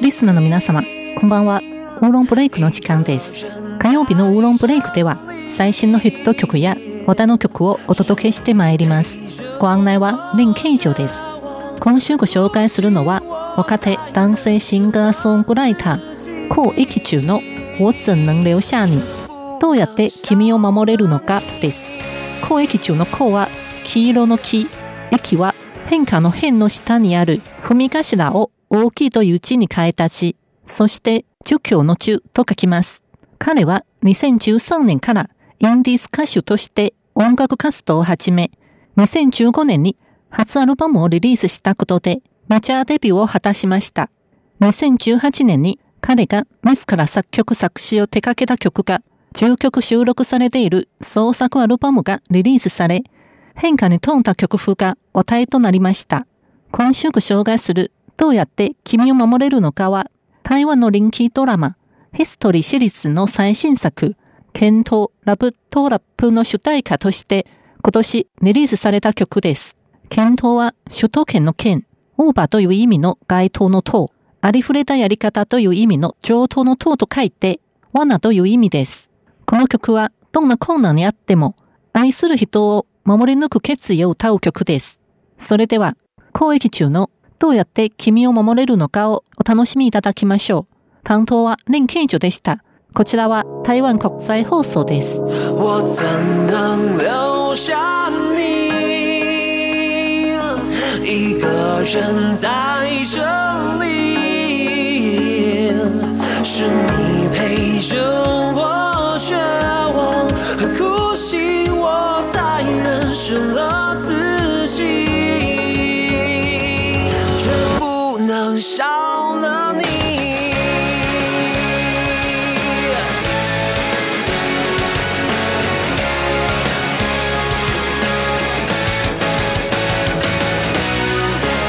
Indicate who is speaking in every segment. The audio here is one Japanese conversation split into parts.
Speaker 1: リスナーの皆様、こんばんは。ウーロンブレイクの時間です。火曜日のウーロンブレイクでは、最新のヒット曲や話題の曲をお届けしてまいります。ご案内は林慶女です。今週ご紹介するのは、若手男性シンガーソングライター、コウ・エキチュの我怎能留下你どうやって君を守れるのかです。コウ・エキチュのコウは黄色の木、駅は変化の変の下にある踏み頭を大きいという字に変えた字、そして儒教の中と書きます。彼は2013年からインディーズ歌手として音楽活動を始め、2015年に初アルバムをリリースしたことでメジャーデビューを果たしました。2018年に彼が自ら作曲作詞を手掛けた曲が10曲収録されている創作アルバムがリリースされ、変化に富んだ曲風が話題となりました。今週ご紹介するどうやって君を守れるのかは、台湾の人気ドラマ、ヒストリーシリーズの最新作、ケントラブトラップの主題歌として今年リリースされた曲です。ケントは首都圏の県、オーバーという意味の該当の塔、ありふれたやり方という意味の上等の塔と書いて、罠という意味です。この曲はどんな困難にあっても愛する人を守り抜く決意を歌う曲です。それでは、公益中のどうやって君を守れるのかをお楽しみいただきましょう。担当は林慶女でした。こちらは台湾国際放送です。我怎能留下你？一个人在这里，是你陪着了你，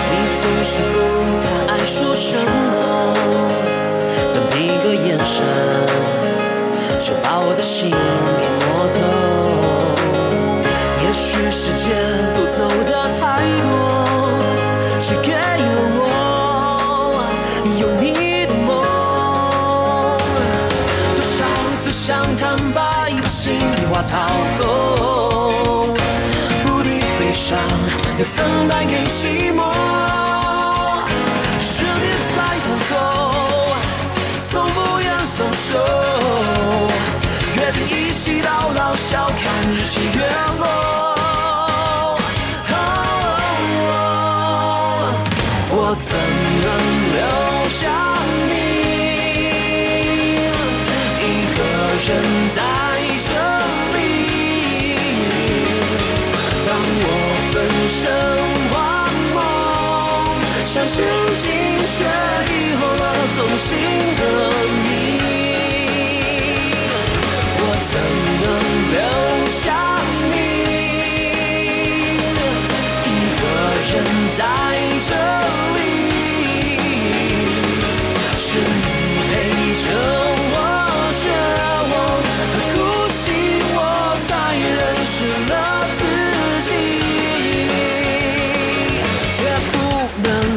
Speaker 1: 你总是不太爱说什么，但一个眼神就把我的心给摸透。也许时间想坦白，把心里话掏空，不必悲伤，也曾败给心。心情却遗忘了走心的路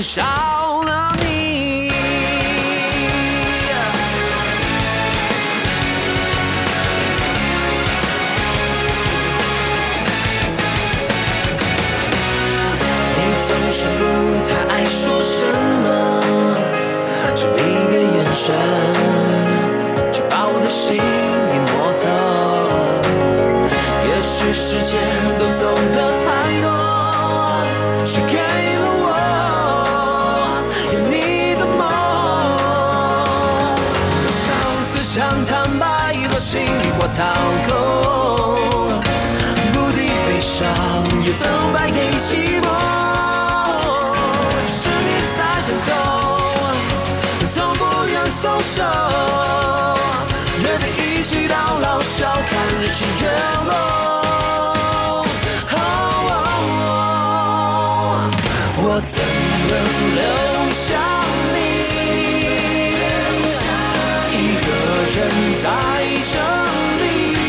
Speaker 1: 少了你，你总是不太爱说什么，只一个眼神就把我的心给摸透。也许时间掏空，不敌悲伤，也曾败给寂寞。是你在等候，从不愿松手，约定一起到老，笑看日出月落。我怎能留？